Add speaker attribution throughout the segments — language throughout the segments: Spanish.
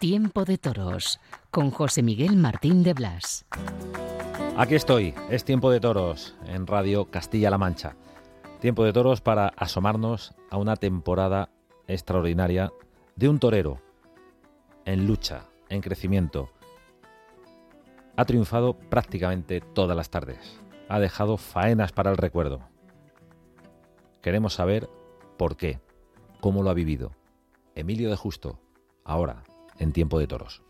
Speaker 1: Tiempo de Toros con José Miguel Martín de Blas.
Speaker 2: Aquí estoy, es Tiempo de Toros en Radio Castilla-La Mancha. Tiempo de Toros para asomarnos a una temporada extraordinaria de un torero en lucha, en crecimiento. Ha triunfado prácticamente todas las tardes. Ha dejado faenas para el recuerdo. Queremos saber por qué, cómo lo ha vivido. Emilio de Justo, ahora en Tiempo de Toros.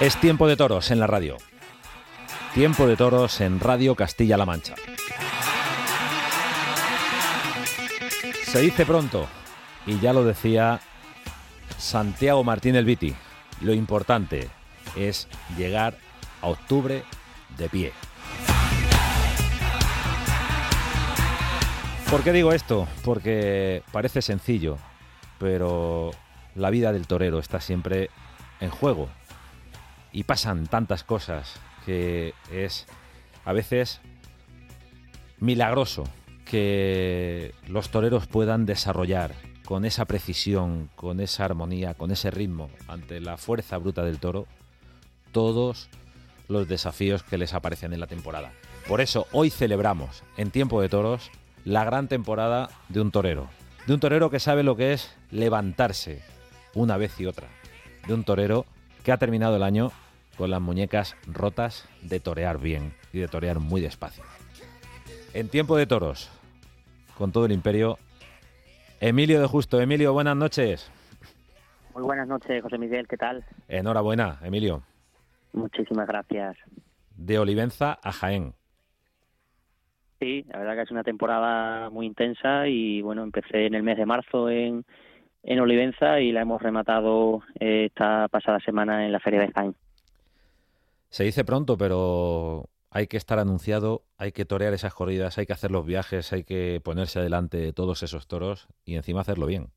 Speaker 2: Es Tiempo de Toros en la radio. Tiempo de Toros en Radio Castilla-La Mancha. Se dice pronto, y ya lo decía Santiago Martín Viti, lo importante es llegar a octubre de pie. ¿Por qué digo esto? Porque parece sencillo, pero la vida del torero está siempre en juego y pasan tantas cosas que es a veces milagroso que los toreros puedan desarrollar con esa precisión, con esa armonía, con ese ritmo, ante la fuerza bruta del toro, todos los desafíos que les aparecen en la temporada. Por eso hoy celebramos, en tiempo de toros, la gran temporada de un torero. De un torero que sabe lo que es levantarse una vez y otra. De un torero que ha terminado el año con las muñecas rotas de torear bien y de torear muy despacio. En tiempo de toros, con todo el imperio, Emilio de Justo. Emilio, buenas noches.
Speaker 3: Muy buenas noches, José Miguel, ¿qué tal?
Speaker 2: Enhorabuena, Emilio.
Speaker 3: Muchísimas gracias.
Speaker 2: De Olivenza a Jaén.
Speaker 3: Sí, la verdad que es una temporada muy intensa y bueno, empecé en el mes de marzo en, en Olivenza y la hemos rematado eh, esta pasada semana en la Feria de Jaén.
Speaker 2: Se dice pronto, pero hay que estar anunciado, hay que torear esas corridas, hay que hacer los viajes, hay que ponerse adelante de todos esos toros y encima hacerlo bien.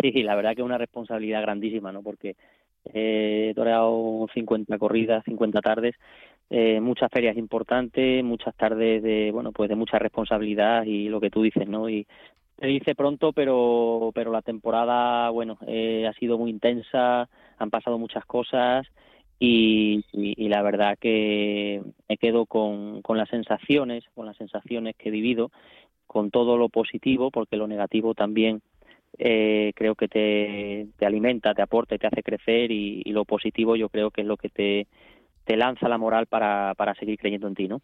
Speaker 3: Sí, la verdad que es una responsabilidad grandísima, ¿no? Porque he toreado 50 corridas, 50 tardes, eh, muchas ferias importantes, muchas tardes de, bueno, pues de mucha responsabilidad y lo que tú dices, ¿no? Y se dice pronto, pero, pero la temporada, bueno, eh, ha sido muy intensa, han pasado muchas cosas y, la verdad que me quedo con, con las sensaciones, con las sensaciones que he vivido, con todo lo positivo, porque lo negativo también eh, creo que te, te, alimenta, te aporta y te hace crecer y, lo positivo yo creo que es lo que te, te lanza la moral para, para seguir creyendo en ti, ¿no?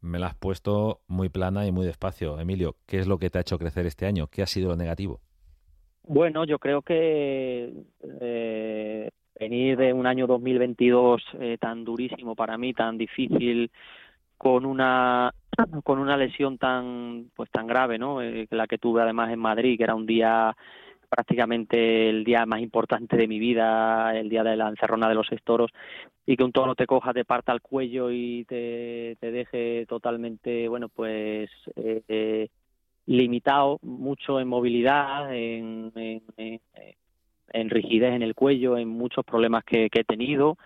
Speaker 2: Me la has puesto muy plana y muy despacio. Emilio, ¿qué es lo que te ha hecho crecer este año? ¿Qué ha sido lo negativo?
Speaker 3: Bueno, yo creo que eh, venir de un año 2022 eh, tan durísimo para mí, tan difícil, con una con una lesión tan pues tan grave, ¿no? Eh, la que tuve además en Madrid, que era un día prácticamente el día más importante de mi vida, el día de la encerrona de los toros, y que un toro te coja, te parta el cuello y te, te deje totalmente, bueno, pues eh, limitado mucho en movilidad, en, en rigidez en el cuello, en muchos problemas que, he tenido.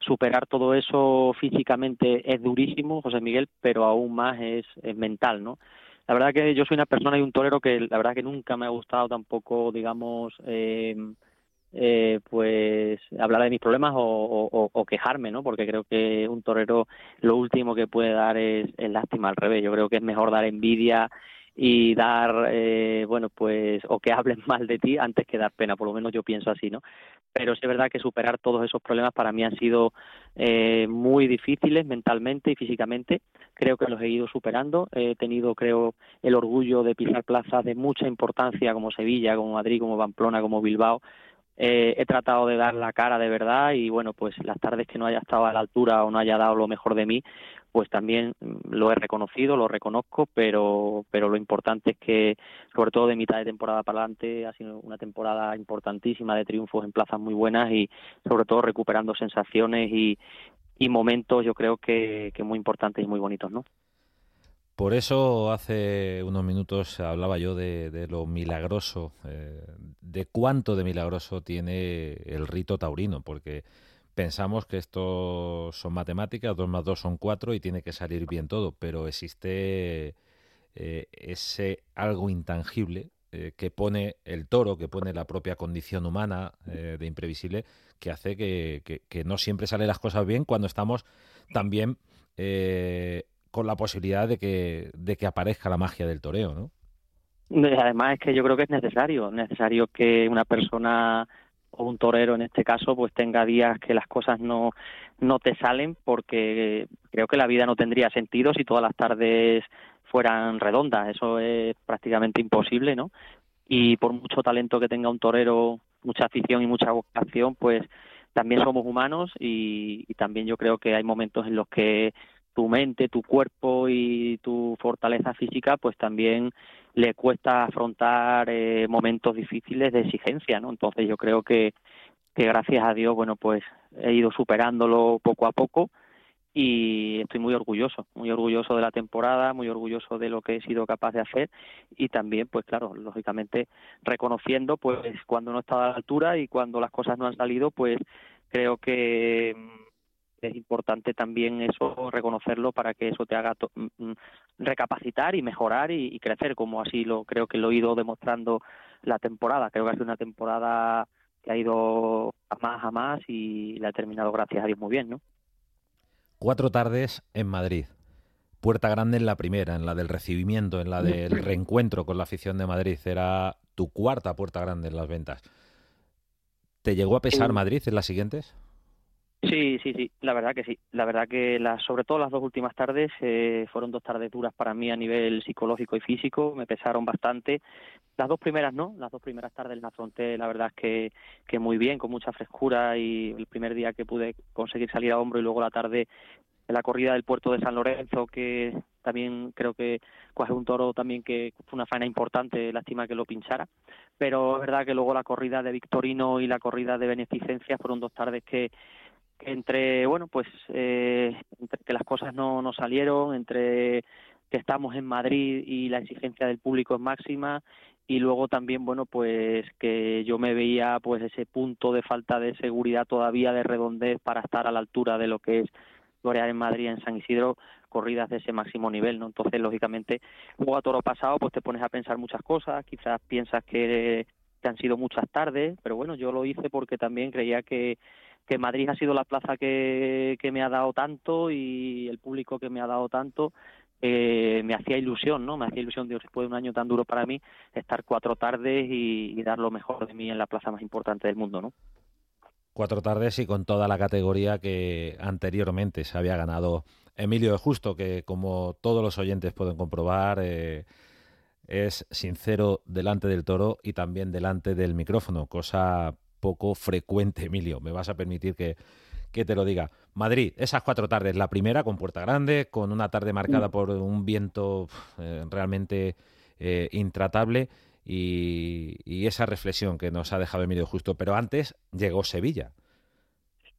Speaker 3: Superar todo eso físicamente es durísimo, José Miguel, pero aún más es, mental, ¿no? La verdad que yo soy una persona y un torero que la verdad que nunca me ha gustado tampoco, digamos, eh, eh, pues hablar de mis problemas o, quejarme, ¿no? Porque creo que un torero lo último que puede dar es, es lástima al revés. Yo creo que es mejor dar envidia y dar, eh, bueno, pues, o que hablen mal de ti antes que dar pena, por lo menos yo pienso así, ¿no? pero sí es verdad que superar todos esos problemas para mí han sido eh, muy difíciles mentalmente y físicamente. Creo que los he ido superando. He tenido, creo, el orgullo de pisar plazas de mucha importancia como Sevilla, como Madrid, como Pamplona, como Bilbao. Eh, he tratado de dar la cara de verdad y bueno, pues las tardes que no haya estado a la altura o no haya dado lo mejor de mí, pues también mm, lo he reconocido, lo reconozco, pero, pero lo importante es que, sobre todo de mitad de temporada para adelante, ha sido una temporada importantísima de triunfos en plazas muy buenas y sobre todo recuperando sensaciones y, y momentos, yo creo que, que muy importantes y muy bonitos, ¿no?
Speaker 2: Por eso hace unos minutos hablaba yo de, lo milagroso, eh, de cuánto de milagroso tiene el rito taurino, porque pensamos que esto son matemáticas, dos más dos son cuatro y tiene que salir bien todo, pero existe eh, ese algo intangible eh, que pone el toro, que pone la propia condición humana de imprevisible, que hace que, que, no siempre salen las cosas bien cuando estamos también con la posibilidad de que, de que aparezca la magia del toreo, ¿no?
Speaker 3: Además es que yo creo que es necesario, necesario que una persona o un torero en este caso pues tenga días que las cosas no no te salen porque creo que la vida no tendría sentido si todas las tardes fueran redondas eso es prácticamente imposible no y por mucho talento que tenga un torero mucha afición y mucha vocación pues también somos humanos y, y también yo creo que hay momentos en los que tu mente, tu cuerpo y tu fortaleza física, pues también le cuesta afrontar eh, momentos difíciles de exigencia, ¿no? Entonces yo creo que, que gracias a Dios, bueno, pues he ido superándolo poco a poco y estoy muy orgulloso, muy orgulloso de la temporada, muy orgulloso de lo que he sido capaz de hacer y también, pues claro, lógicamente reconociendo, pues cuando no he estado a la altura y cuando las cosas no han salido, pues creo que es importante también eso reconocerlo para que eso te haga mm, mm, recapacitar y mejorar y, crecer como así lo creo que lo he ido demostrando la temporada creo que ha sido una temporada que ha ido a más a más y la he terminado gracias a Dios muy bien no
Speaker 2: cuatro tardes en Madrid Puerta Grande en la primera, en la del recibimiento, en la del reencuentro con la afición de Madrid. Era tu cuarta Puerta Grande en las ventas. ¿Te llegó a pesar Madrid en las siguientes?
Speaker 3: Sí, sí, sí, la verdad que sí. La verdad que las, sobre todo las dos últimas tardes eh, fueron dos tardes duras para mí a nivel psicológico y físico, me pesaron bastante. Las dos primeras no, las dos primeras tardes las afronté, la verdad es que, que muy bien, con mucha frescura y el primer día que pude conseguir salir a hombro y luego la tarde en la corrida del puerto de San Lorenzo, que también creo que coge un toro también que fue una faena importante, lástima que lo pinchara, pero es verdad que luego la corrida de Victorino y la corrida de Beneficencia fueron dos tardes que entre bueno pues eh, entre que las cosas no, no salieron entre que estamos en Madrid y la exigencia del público es máxima y luego también bueno pues que yo me veía pues ese punto de falta de seguridad todavía de redondez para estar a la altura de lo que es L'Oreal en Madrid en San Isidro corridas de ese máximo nivel no entonces lógicamente luego a toro pasado pues te pones a pensar muchas cosas quizás piensas que, que han sido muchas tardes pero bueno yo lo hice porque también creía que que Madrid ha sido la plaza que, me ha dado tanto y el público que me ha dado tanto eh, me hacía ilusión, ¿no? Me hacía ilusión, después de un año tan duro para mí, estar cuatro tardes y, dar lo mejor de mí en la plaza más importante del mundo, ¿no?
Speaker 2: Cuatro tardes y con toda la categoría que anteriormente se había ganado Emilio de Justo, que como todos los oyentes pueden comprobar, eh, es sincero delante del toro y también delante del micrófono, cosa poco frecuente, Emilio. Me vas a permitir que, que te lo diga. Madrid, esas cuatro tardes. La primera con Puerta Grande, con una tarde marcada mm. por un viento eh, realmente eh, intratable y, esa reflexión que nos ha dejado Emilio Justo. Pero antes llegó Sevilla.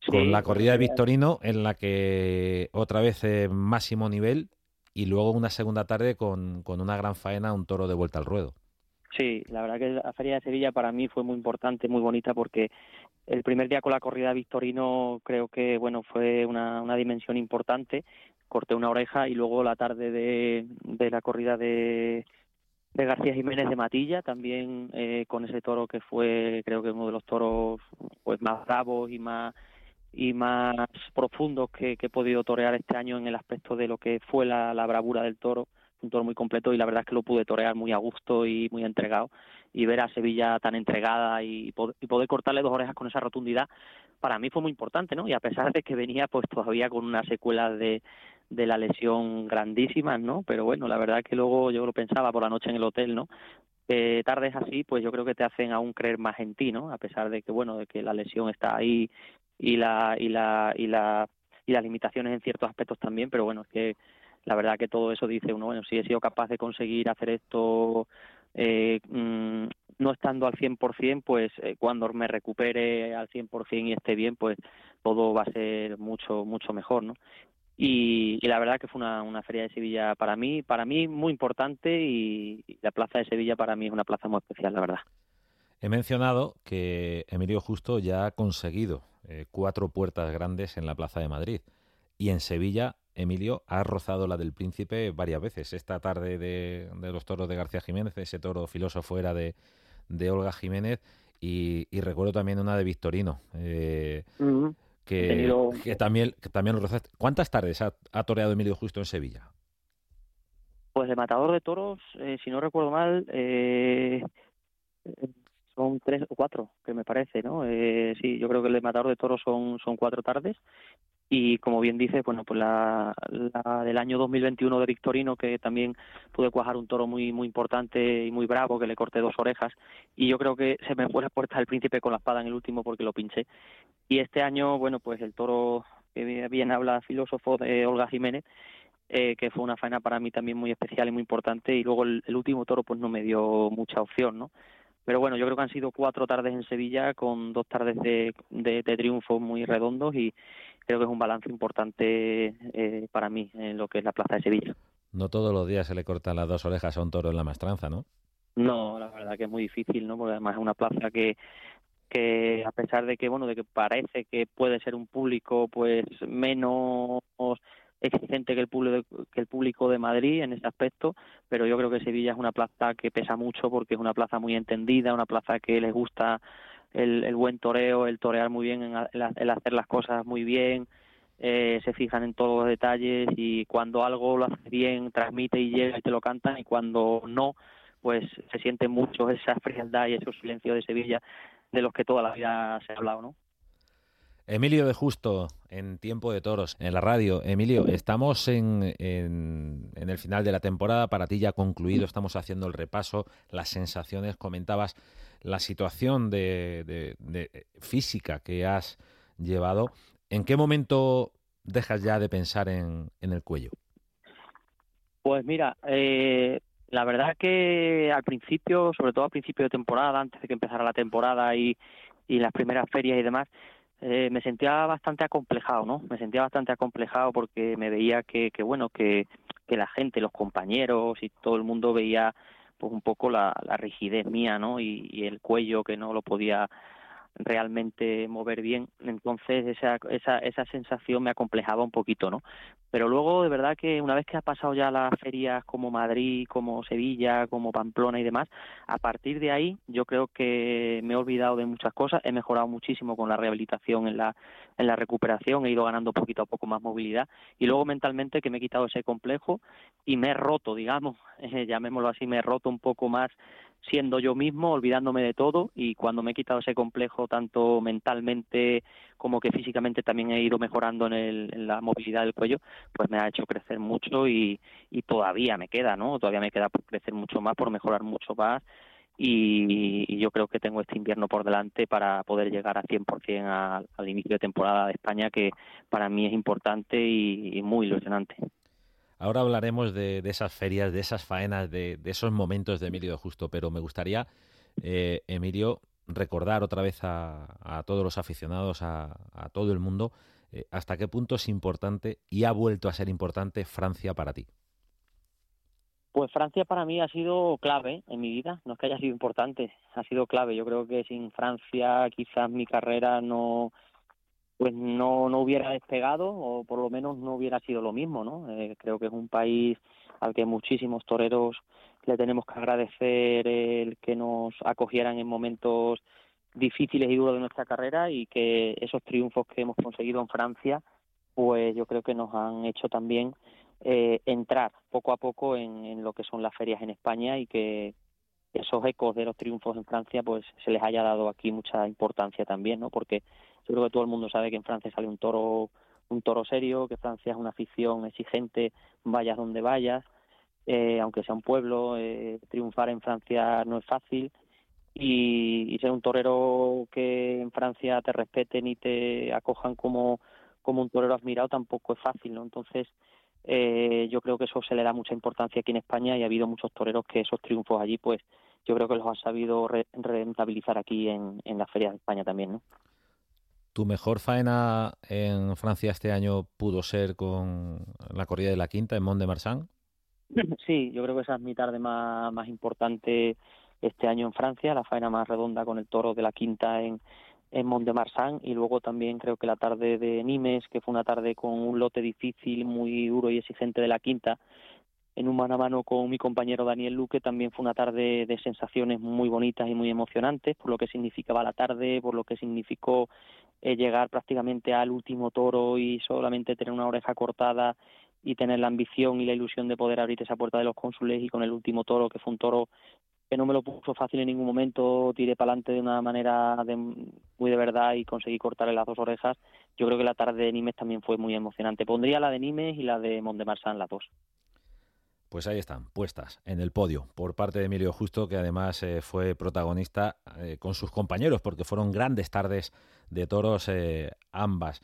Speaker 2: con la corrida de Victorino en la que otra vez eh, máximo nivel y luego una segunda tarde con, con una gran faena, un toro de vuelta al ruedo.
Speaker 3: Sí, la verdad que la Feria de Sevilla para mí fue muy importante, muy bonita, porque el primer día con la corrida Victorino creo que bueno fue una, una dimensión importante. Corté una oreja y luego la tarde de, de la corrida de, de García Jiménez de Matilla, también eh, con ese toro que fue creo que uno de los toros pues más bravos y más y más profundos que, que he podido torear este año en el aspecto de lo que fue la, la bravura del toro un toro muy completo y la verdad es que lo pude torear muy a gusto y muy entregado y ver a Sevilla tan entregada y, poder cortarle dos orejas con esa rotundidad para mí fue muy importante, ¿no? Y a pesar de que venía pues todavía con una secuela de, de la lesión grandísima, ¿no? Pero bueno, la verdad que luego yo lo pensaba por la noche en el hotel, ¿no? Que tardes así, pues yo creo que te hacen aún creer más en ti, ¿no? A pesar de que, bueno, de que la lesión está ahí y la, y la, y la, y las limitaciones en ciertos aspectos también, pero bueno, es que la verdad que todo eso dice uno, bueno, si he sido capaz de conseguir hacer esto eh, mm, no estando al 100%, pues eh, cuando me recupere al 100% y esté bien, pues todo va a ser mucho, mucho mejor, ¿no? Y, la verdad que fue una, una, feria de Sevilla para mí, para mí muy importante y, la plaza de Sevilla para mí es una plaza muy especial, la verdad.
Speaker 2: He mencionado que Emilio Justo ya ha conseguido eh, cuatro puertas grandes en la Plaza de Madrid y en Sevilla Emilio ha rozado la del príncipe varias veces. Esta tarde de, los toros de García Jiménez, ese toro filósofo era de, de Olga Jiménez y, recuerdo también una de Victorino. Eh, que, también, que también lo rozaste. ¿Cuántas tardes ha, toreado Emilio Justo en Sevilla?
Speaker 3: Pues de matador de toros, eh, si no recuerdo mal, eh, son tres o cuatro, que me parece, ¿no? Eh, sí, yo creo que el de matador de toros son, son cuatro tardes. Y como bien dice, bueno, pues la, la, del año 2021 de Victorino, que también pude cuajar un toro muy muy importante y muy bravo, que le corté dos orejas. Y yo creo que se me fue la puerta del príncipe con la espada en el último porque lo pinché. Y este año, bueno, pues el toro que bien habla filósofo de Olga Jiménez, eh, que fue una faena para mí también muy especial y muy importante. Y luego el, último toro, pues no me dio mucha opción, ¿no? Pero bueno, yo creo que han sido cuatro tardes en Sevilla con dos tardes de, de, de muy redondos y, creo que es un balance importante eh, para mí en lo que es la Plaza de Sevilla.
Speaker 2: No todos los días se le cortan las dos orejas a un toro en la mastranza, ¿no?
Speaker 3: No, la verdad que es muy difícil, ¿no? Porque además es una plaza que que a pesar de que bueno de que parece que puede ser un público pues menos exigente que el público que el público de Madrid en ese aspecto pero yo creo que Sevilla es una plaza que pesa mucho porque es una plaza muy entendida una plaza que les gusta el, buen toreo, el torear muy bien, el, hacer las cosas muy bien, eh, se fijan en todos los detalles y cuando algo lo hace bien, transmite y llega y te lo cantan y cuando no, pues se siente mucho esa frialdad y ese silencio de Sevilla de los que toda la vida se ha hablado, ¿no?
Speaker 2: Emilio de Justo, en Tiempo de Toros, en la radio. Emilio, estamos en, en, el final de la temporada, para ti ya concluido, estamos haciendo el repaso, las sensaciones, comentabas la situación de, física que has llevado. ¿En qué momento dejas ya de pensar en, el cuello?
Speaker 3: Pues mira, eh, la verdad que al principio, sobre todo al principio de temporada, antes de que empezara la temporada y, las primeras ferias y demás, eh, me sentía bastante acomplejado, ¿no? Me sentía bastante acomplejado porque me veía que, que bueno, que la gente, los compañeros y todo el mundo veía pues un poco la, la rigidez mía, ¿no? Y, y, el cuello que no lo podía realmente mover bien. Entonces esa, esa, esa sensación me acomplejaba un poquito, ¿no? Pero luego, de verdad que una vez que ha pasado ya las ferias como Madrid, como Sevilla, como Pamplona y demás, a partir de ahí yo creo que me he olvidado de muchas cosas, he mejorado muchísimo con la rehabilitación en la, en la recuperación, he ido ganando poquito a poco más movilidad y luego mentalmente que me he quitado ese complejo y me he roto, digamos, llamémoslo así, me he roto un poco más siendo yo mismo, olvidándome de todo y cuando me he quitado ese complejo tanto mentalmente como que físicamente también he ido mejorando en, el, en la movilidad del cuello, pues me ha hecho crecer mucho y, y todavía me queda, ¿no? Todavía me queda por crecer mucho más, por mejorar mucho más y, yo creo que tengo este invierno por delante para poder llegar a 100% al, al inicio de temporada de España que para mí es importante y muy ilusionante.
Speaker 2: Ahora hablaremos de, esas ferias, de esas faenas, de, esos momentos de Emilio Justo, pero me gustaría, eh, Emilio, recordar otra vez a, todos los aficionados, a, todo el mundo, eh, hasta qué punto es importante y ha vuelto a ser importante Francia para ti.
Speaker 3: Pues Francia para mí ha sido clave en mi vida, no es que haya sido importante, ha sido clave. Yo creo que sin Francia quizás mi carrera no, pues no, no hubiera despegado o por lo menos no hubiera sido lo mismo, ¿no? Eh, creo que es un país al que muchísimos toreros le tenemos que agradecer el que nos acogieran en momentos difíciles y duros de nuestra carrera y que esos triunfos que hemos conseguido en Francia, pues yo creo que nos han hecho también eh, entrar poco a poco en, lo que son las ferias en España y que esos ecos de los triunfos en Francia pues se les haya dado aquí mucha importancia también, ¿no? Porque yo creo que todo el mundo sabe que en Francia sale un toro un toro serio, que Francia es una afición exigente, vayas donde vayas, eh, aunque sea un pueblo, eh, triunfar en Francia no es fácil y, ser un torero que en Francia te respeten y te acojan como, como un torero admirado tampoco es fácil, ¿no? Entonces, eh, yo creo que eso se le da mucha importancia aquí en España y ha habido muchos toreros que esos triunfos allí, pues yo creo que los han sabido rentabilizar aquí en, en las ferias de España también, ¿no?
Speaker 2: ¿Tu mejor faena en Francia este año pudo ser con la corrida de la quinta en Mont de Marsan?
Speaker 3: Sí, yo creo que esa es mi tarde más, importante este año en Francia, la faena más redonda con el toro de la quinta en Mont de Marsan y luego también creo que la tarde de Nimes, que fue una tarde con un lote difícil, muy duro y exigente de la quinta, en un mano a mano con mi compañero Daniel Luque, también fue una tarde de sensaciones muy bonitas y muy emocionantes, por lo que significaba la tarde, por lo que significó eh, llegar prácticamente al último toro y solamente tener una oreja cortada y tener la ambición y la ilusión de poder abrir esa puerta de los cónsules y con el último toro, que fue un toro que no me lo puso fácil en ningún momento, tiré para adelante de una manera de, muy de verdad y conseguí cortarle las dos orejas. Yo creo que la tarde de Nimes también fue muy emocionante. Pondría la de Nimes y la de Montemarsan, las dos.
Speaker 2: Pues ahí están, puestas en el podio por parte de Emilio Justo, que además eh, fue protagonista eh, con sus compañeros, porque fueron grandes tardes de toros eh, ambas.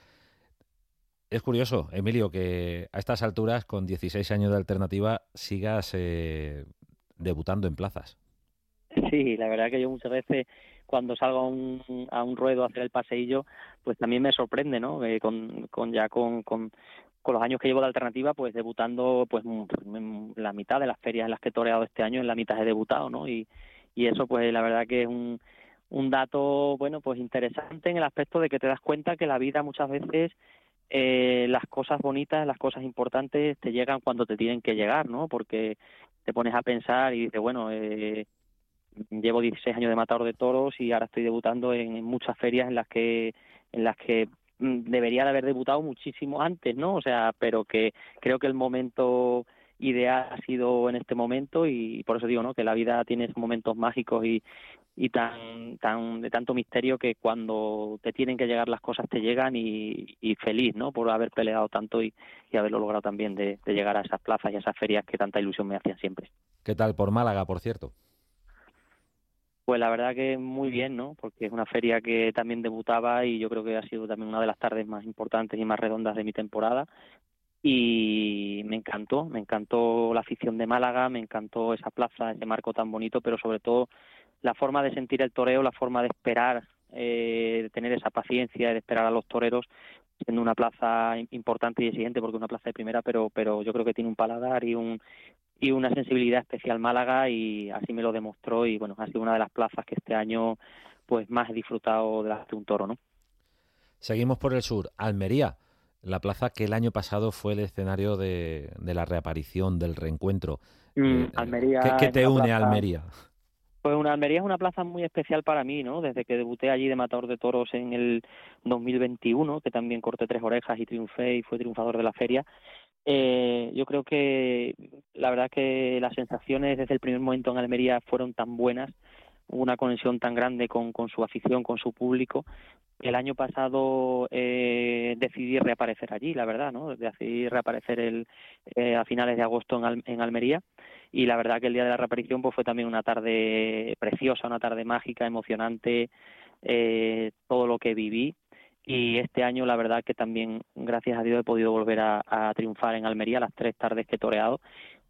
Speaker 2: Es curioso, Emilio, que a estas alturas, con 16 años de alternativa, sigas debutando en plazas.
Speaker 3: Sí, la verdad que yo muchas veces cuando salgo a un, a un ruedo a hacer el paseillo, pues también me sorprende, ¿no? con, con ya con, con, los años que llevo de alternativa, pues debutando pues en la mitad de las ferias en las que he toreado este año, en la mitad he debutado, ¿no? Y, y eso pues la verdad que es un, un dato, bueno, pues interesante en el aspecto de que te das cuenta que la vida muchas veces eh, las cosas bonitas, las cosas importantes te llegan cuando te tienen que llegar, ¿no? Porque te pones a pensar y dices, bueno, eh, llevo 16 años de matador de toros y ahora estoy debutando en, muchas ferias en las que en las que mm, debería de haber debutado muchísimo antes, ¿no? O sea, pero que creo que el momento ideal ha sido en este momento y por eso digo, ¿no? Que la vida tiene momentos mágicos y, y tan tan de tanto misterio que cuando te tienen que llegar las cosas te llegan y, feliz, ¿no? Por haber peleado tanto y, y haberlo logrado también de, de llegar a esas plazas y a esas ferias que tanta ilusión me hacían siempre.
Speaker 2: ¿Qué tal por Málaga, por cierto?
Speaker 3: Pues la verdad que muy bien, ¿no? Porque es una feria que también debutaba y yo creo que ha sido también una de las tardes más importantes y más redondas de mi temporada. Y me encantó, me encantó la afición de Málaga, me encantó esa plaza, ese marco tan bonito, pero sobre todo la forma de sentir el toreo, la forma de esperar, eh, de tener esa paciencia, de esperar a los toreros, siendo una plaza importante y exigente porque es una plaza de primera, pero pero yo creo que tiene un paladar y un y una sensibilidad especial Málaga y así me lo demostró y bueno, ha sido una de las plazas que este año pues más he disfrutado de, un toro, ¿no?
Speaker 2: Seguimos por el sur, Almería, la plaza que el año pasado fue el escenario de, la reaparición, del reencuentro.
Speaker 3: Mm, eh, Almería.
Speaker 2: ¿Qué, te une a Almería?
Speaker 3: Pues una Almería es una plaza muy especial para mí, ¿no? Desde que debuté allí de matador de toros en el 2021, que también corté tres orejas y triunfé y fue triunfador de la feria, eh, yo creo que la verdad que las sensaciones desde el primer momento en Almería fueron tan buenas, una conexión tan grande con, con su afición, con su público. El año pasado eh, decidí reaparecer allí, la verdad, ¿no? Decidí reaparecer el, eh, a finales de agosto en, en Almería y la verdad que el día de la reaparición pues fue también una tarde preciosa, una tarde mágica, emocionante, eh, todo lo que viví y este año la verdad que también gracias a Dios he podido volver a, triunfar en Almería las tres tardes que he toreado.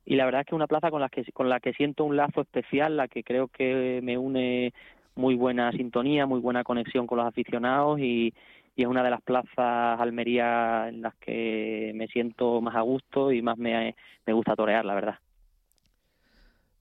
Speaker 3: Y la verdad es que es una plaza con la que con la que siento un lazo especial la que creo que me une muy buena sintonía muy buena conexión con los aficionados y, y es una de las plazas Almería en las que me siento más a gusto y más me, me gusta torear la verdad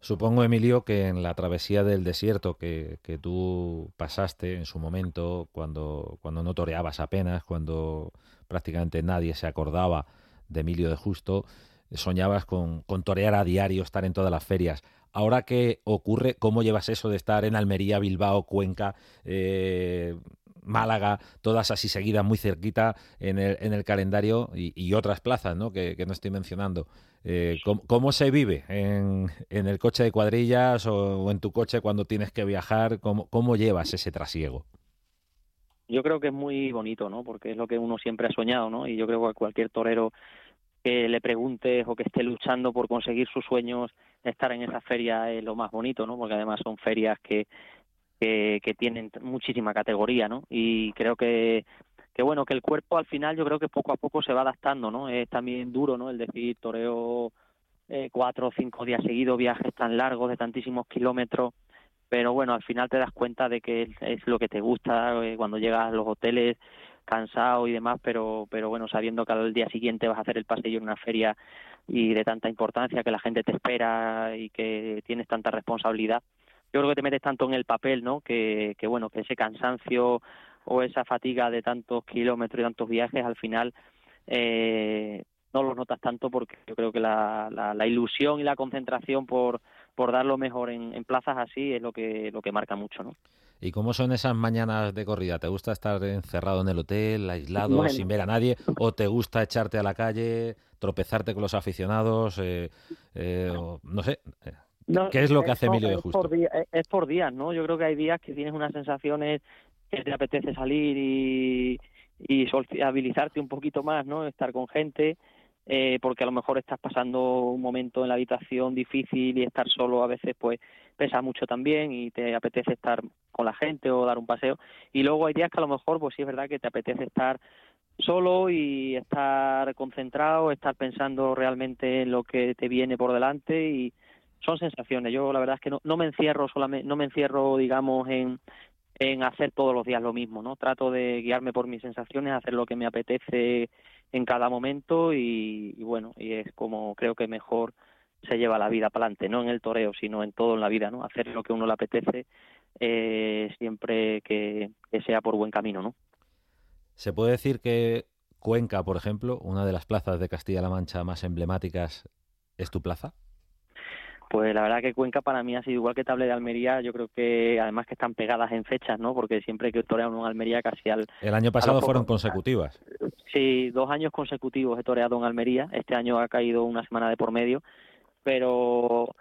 Speaker 2: Supongo, Emilio, que en la travesía del desierto que, que, tú pasaste en su momento, cuando, cuando no toreabas apenas, cuando prácticamente nadie se acordaba de Emilio de Justo, soñabas con, con torear a diario, estar en todas las ferias. Ahora qué ocurre, ¿cómo llevas eso de estar en Almería, Bilbao, Cuenca, eh, Málaga, todas así seguidas, muy cerquita en el, en el calendario y, otras plazas ¿no? Que, no estoy mencionando. Eh, ¿cómo, se vive en, en, el coche de cuadrillas o, en tu coche cuando tienes que viajar? ¿Cómo, ¿Cómo llevas ese trasiego?
Speaker 3: Yo creo que es muy bonito, ¿no? Porque es lo que uno siempre ha soñado, ¿no? Y yo creo que cualquier torero que le preguntes o que esté luchando por conseguir sus sueños, estar en esa feria es lo más bonito, ¿no? Porque además son ferias que, que, tienen muchísima categoría, ¿no? Y creo que, que, bueno, que el cuerpo al final yo creo que poco a poco se va adaptando, ¿no? Es también duro, ¿no? El decir toreo eh, cuatro o cinco días seguidos, viajes tan largos de tantísimos kilómetros, pero bueno, al final te das cuenta de que es lo que te gusta eh, cuando llegas a los hoteles cansado y demás, pero, pero bueno, sabiendo que al día siguiente vas a hacer el paseo en una feria y de tanta importancia que la gente te espera y que tienes tanta responsabilidad, yo creo que te metes tanto en el papel, ¿no? Que, que bueno, que ese cansancio o esa fatiga de tantos kilómetros y tantos viajes al final eh, no lo notas tanto porque yo creo que la, la, ilusión y la concentración por, por dar lo mejor en, en plazas así es lo que, lo que marca mucho, ¿no?
Speaker 2: ¿Y cómo son esas mañanas de corrida? ¿Te gusta estar encerrado en el hotel, aislado, sin ver a nadie? ¿O te gusta echarte a la calle, tropezarte con los aficionados? Eh, eh, no sé. Eh, ¿Qué es lo que hace Emilio de Justo?
Speaker 3: es por días, ¿no? Yo creo que hay días que tienes unas sensaciones que te apetece salir y, y sociabilizarte un poquito más, ¿no? Estar con gente. Eh, porque a lo mejor estás pasando un momento en la habitación difícil y estar solo a veces pues pesa mucho también y te apetece estar con la gente o dar un paseo y luego hay días que a lo mejor pues sí es verdad que te apetece estar solo y estar concentrado, estar pensando realmente en lo que te viene por delante y son sensaciones. Yo la verdad es que no, no me encierro solamente, no me encierro digamos en hacer todos los días lo mismo, ¿no? Trato de guiarme por mis sensaciones, hacer lo que me apetece en cada momento y, bueno, y es como creo que mejor se lleva la vida para adelante, no en el toreo, sino en todo en la vida, ¿no? Hacer lo que uno le apetece eh, siempre que, sea por buen camino, ¿no?
Speaker 2: Se puede decir que Cuenca, por ejemplo, una de las plazas de Castilla-La Mancha más emblemáticas, es tu plaza.
Speaker 3: Pues la verdad que Cuenca para mí ha sido igual que Table de Almería, yo creo que además que están pegadas en fechas, ¿no? Porque siempre que toreado en Almería casi al...
Speaker 2: El año pasado fueron consecutivas.
Speaker 3: Sí, dos años consecutivos he toreado en Almería, este año ha caído una semana de por medio, pero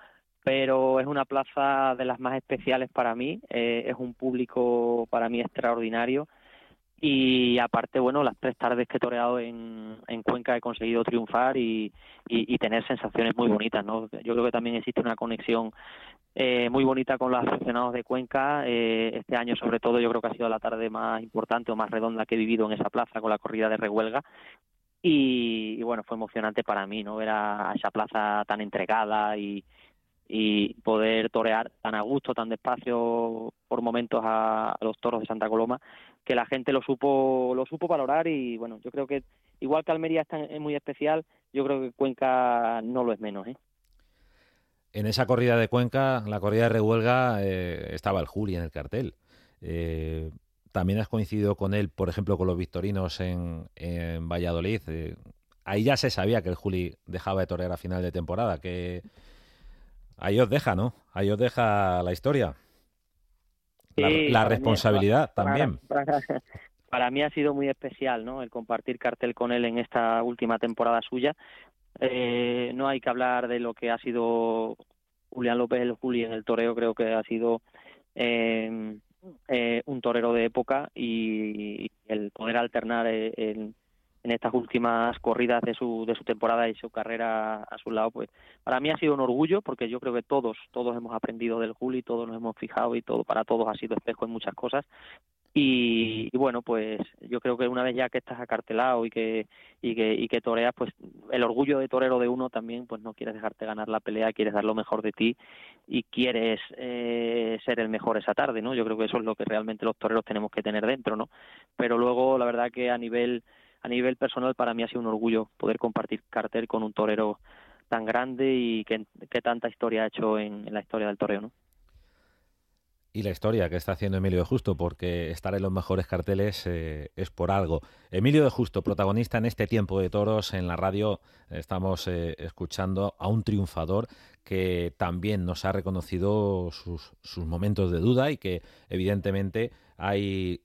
Speaker 3: pero es una plaza de las más especiales para mí, eh, es un público para mí extraordinario y aparte, bueno, las tres tardes que he toreado en, en Cuenca he conseguido triunfar y, y, tener sensaciones muy bonitas, ¿no? Yo creo que también existe una conexión eh, muy bonita con los aficionados de Cuenca. Eh, este año, sobre todo, yo creo que ha sido la tarde más importante o más redonda que he vivido en esa plaza con la corrida de Rehuelga. Y, bueno, fue emocionante para mí, ¿no? Ver a, esa plaza tan entregada y, y poder torear tan a gusto, tan despacio por momentos a, los toros de Santa Coloma, que la gente lo supo lo supo valorar y bueno, yo creo que igual que Almería es muy especial, yo creo que Cuenca no lo es menos, ¿eh?
Speaker 2: En esa corrida de Cuenca, la corrida de Rehuelga, eh, estaba el Juli en el cartel. Eh, también has coincidido con él, por ejemplo, con los victorinos en, en Valladolid. Eh, ahí ya se sabía que el Juli dejaba de torear a final de temporada, que ahí os deja, ¿no? Ahí os deja la historia la, responsabilidad también.
Speaker 3: Para, mí ha sido muy especial, ¿no? El compartir cartel con él en esta última temporada suya. Eh, no hay que hablar de lo que ha sido Julián López el Juli en el toreo, creo que ha sido eh, eh, un torero de época y, el poder alternar en, en estas últimas corridas de su, de su temporada y su carrera a su lado, pues para mí ha sido un orgullo porque yo creo que todos, todos hemos aprendido del Juli, todos nos hemos fijado y todo, para todos ha sido espejo en muchas cosas. Y, bueno, pues yo creo que una vez ya que estás acartelado y que, y que, y que toreas, pues el orgullo de torero de uno también, pues no quieres dejarte ganar la pelea, quieres dar lo mejor de ti y quieres eh, ser el mejor esa tarde, ¿no? Yo creo que eso es lo que realmente los toreros tenemos que tener dentro, ¿no? Pero luego, la verdad que a nivel a nivel personal para mí ha sido un orgullo poder compartir cartel con un torero tan grande y que, tanta historia ha hecho en, la historia del toreo, ¿no?
Speaker 2: Y la historia que está haciendo Emilio de Justo, porque estar en los mejores carteles eh, es por algo. Emilio de Justo, protagonista en este tiempo de toros en la radio, estamos eh, escuchando a un triunfador que también nos ha reconocido sus, sus momentos de duda y que evidentemente hay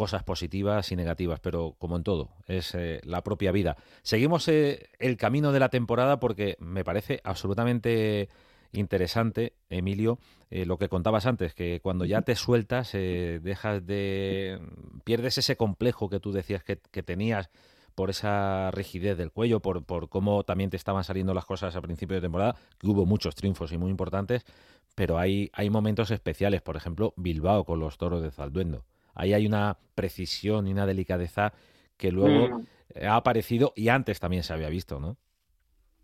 Speaker 2: cosas positivas y negativas, pero como en todo, es eh, la propia vida. Seguimos eh, el camino de la temporada porque me parece absolutamente interesante, Emilio, eh, lo que contabas antes, que cuando ya te sueltas, dejas de... pierdes ese complejo que tú decías que, tenías por esa rigidez del cuello, por, por cómo también te estaban saliendo las cosas a principio de temporada, que hubo muchos triunfos y muy importantes, pero hay, hay momentos especiales, por ejemplo, Bilbao con los toros de Zalduendo. Ahí hay una precisión y una delicadeza que luego mm. ha aparecido y antes también se había visto, ¿no?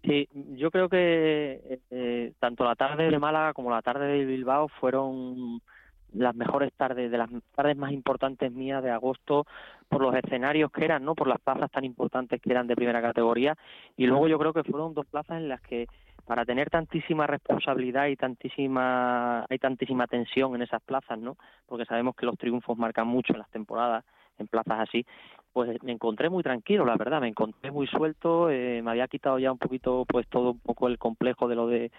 Speaker 3: Sí, yo creo que eh, tanto la tarde de Málaga como la tarde de Bilbao fueron las mejores tardes, de las tardes más importantes mías de agosto, por los escenarios que eran, ¿no? Por las plazas tan importantes que eran de primera categoría. Y luego yo creo que fueron dos plazas en las que para tener tantísima responsabilidad y tantísima hay tantísima tensión en esas plazas, ¿no? Porque sabemos que los triunfos marcan mucho en las temporadas en plazas así, pues me encontré muy tranquilo, la verdad, me encontré muy suelto, eh, me había quitado ya un poquito, pues todo un poco el complejo de lo de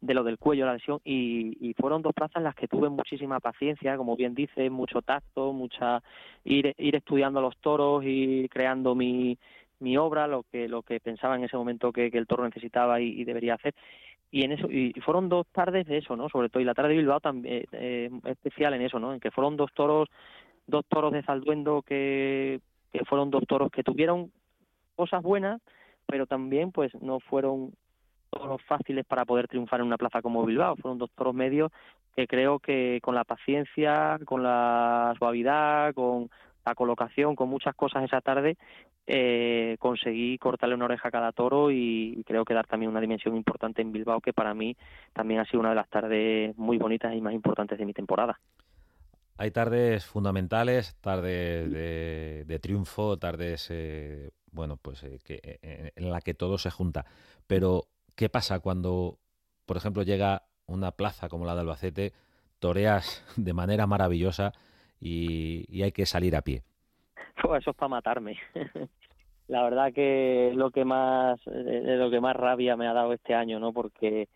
Speaker 3: de lo del cuello, la lesión, y, y, fueron dos plazas en las que tuve muchísima paciencia, como bien dice, mucho tacto, mucha ir, ir estudiando los toros y creando mi, mi obra, lo que lo que pensaba en ese momento que, el toro necesitaba y, debería hacer. Y en eso y fueron dos tardes de eso, ¿no? Sobre todo y la tarde de Bilbao también eh, especial en eso, ¿no? En que fueron dos toros dos toros de Zalduendo que, que fueron dos toros que tuvieron cosas buenas, pero también pues no fueron toros fáciles para poder triunfar en una plaza como Bilbao, fueron dos toros medios que creo que con la paciencia, con la suavidad, con la colocación, con muchas cosas esa tarde, eh, conseguí cortarle una oreja a cada toro y, creo que dar también una dimensión importante en Bilbao, que para mí también ha sido una de las tardes muy bonitas y más importantes de mi temporada.
Speaker 2: Hay tardes fundamentales, tardes de, triunfo, tardes, eh, bueno, pues eh, que, en la que todo se junta. Pero, ¿qué pasa cuando, por ejemplo, llega una plaza como la de Albacete, toreas de manera maravillosa y, hay que salir a pie.
Speaker 3: Pues eso es para matarme. la verdad que lo que más lo que más rabia me ha dado este año, ¿no? Porque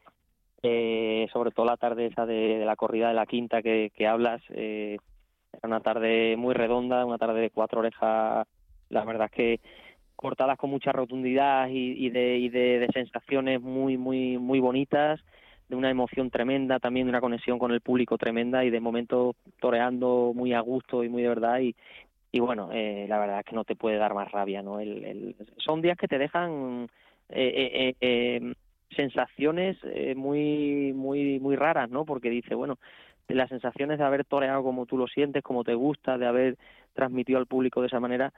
Speaker 3: eh, sobre todo la tarde esa de, la corrida de la quinta que, hablas, eh, era una tarde muy redonda, una tarde de cuatro orejas, la verdad es que cortadas con mucha rotundidad y, de, y de sensaciones muy muy muy bonitas de una emoción tremenda, también de una conexión con el público tremenda y de momento toreando muy a gusto y muy de verdad y, y bueno, eh, la verdad es que no te puede dar más rabia, ¿no? El, son días que te dejan eh, eh, sensaciones muy muy muy raras, ¿no? Porque dice, bueno, las sensaciones de haber toreado como tú lo sientes, como te gusta, de haber transmitido al público de esa manera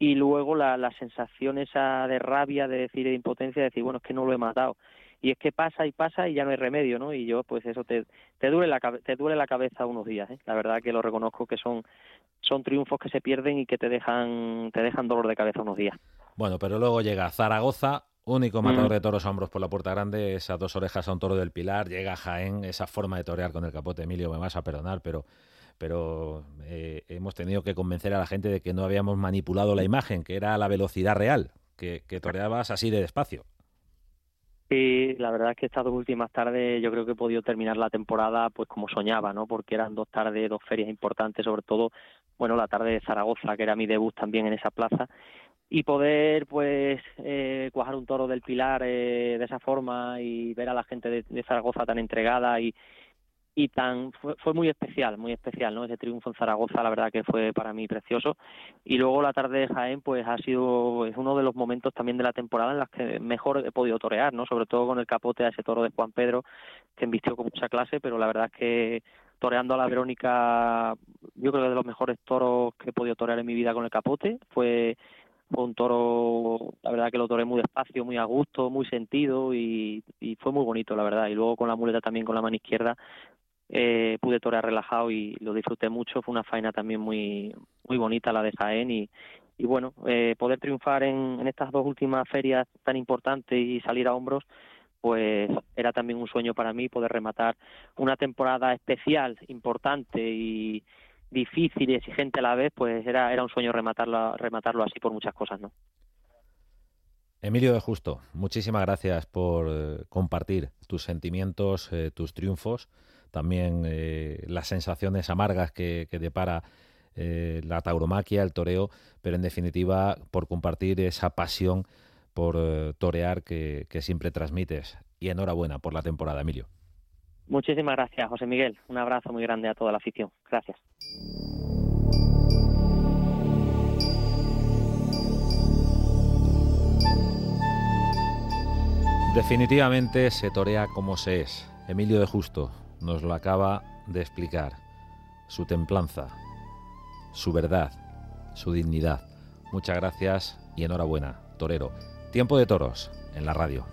Speaker 3: y luego la, la sensación esa de rabia, de decir de impotencia, de decir, bueno, es que no lo he matado y es que pasa y pasa y ya no hay remedio, ¿no? Y yo, pues eso te, te, duele, la, te duele la cabeza unos días, ¿eh? La verdad que lo reconozco que son, son triunfos que se pierden y que te dejan, te dejan dolor de cabeza unos días.
Speaker 2: Bueno, pero luego llega Zaragoza, único matador mm. de toros a hombros por la puerta grande, esas dos orejas a un toro del Pilar, llega Jaén, esa forma de torear con el capote, Emilio, me vas a perdonar, pero pero eh, hemos tenido que convencer a la gente de que no habíamos manipulado la imagen, que era la velocidad real, que, que toreabas así de despacio.
Speaker 3: Sí, la verdad es que estas dos últimas tardes yo creo que he podido terminar la temporada pues como soñaba, ¿no? Porque eran dos tardes, dos ferias importantes, sobre todo, bueno, la tarde de Zaragoza, que era mi debut también en esa plaza, y poder pues eh, cuajar un toro del Pilar eh, de esa forma y ver a la gente de Zaragoza tan entregada y, y tan fue, fue, muy especial, muy especial, ¿no? Ese triunfo en Zaragoza, la verdad que fue para mí precioso. Y luego la tarde de Jaén, pues ha sido es uno de los momentos también de la temporada en los que mejor he podido torear, ¿no? Sobre todo con el capote a ese toro de Juan Pedro, que embistió con mucha clase, pero la verdad es que toreando a la Verónica, yo creo que de los mejores toros que he podido torear en mi vida con el capote, fue fue un toro, la verdad que lo toré muy despacio, muy a gusto, muy sentido y, y, fue muy bonito, la verdad. Y luego con la muleta también con la mano izquierda, eh, pude torear relajado y lo disfruté mucho. Fue una faena también muy muy bonita la de Jaén y, bueno, eh, poder triunfar en, estas dos últimas ferias tan importantes y salir a hombros, pues era también un sueño para mí poder rematar una temporada especial, importante y difícil y exigente a la vez, pues era, era un sueño rematarlo, rematarlo así por muchas cosas, ¿no?
Speaker 2: Emilio de Justo, muchísimas gracias por eh, compartir tus sentimientos, tus triunfos también eh, las sensaciones amargas que, depara eh, la tauromaquia, el toreo, pero en definitiva por compartir esa pasión por eh, torear que, que siempre transmites. Y enhorabuena por la temporada, Emilio.
Speaker 3: Muchísimas gracias, José Miguel. Un abrazo muy grande a toda la afición. Gracias.
Speaker 2: Definitivamente se torea como se es. Emilio de Justo nos lo acaba de explicar. Su templanza, su verdad, su dignidad. Muchas gracias y enhorabuena, torero. Tiempo de toros en la radio.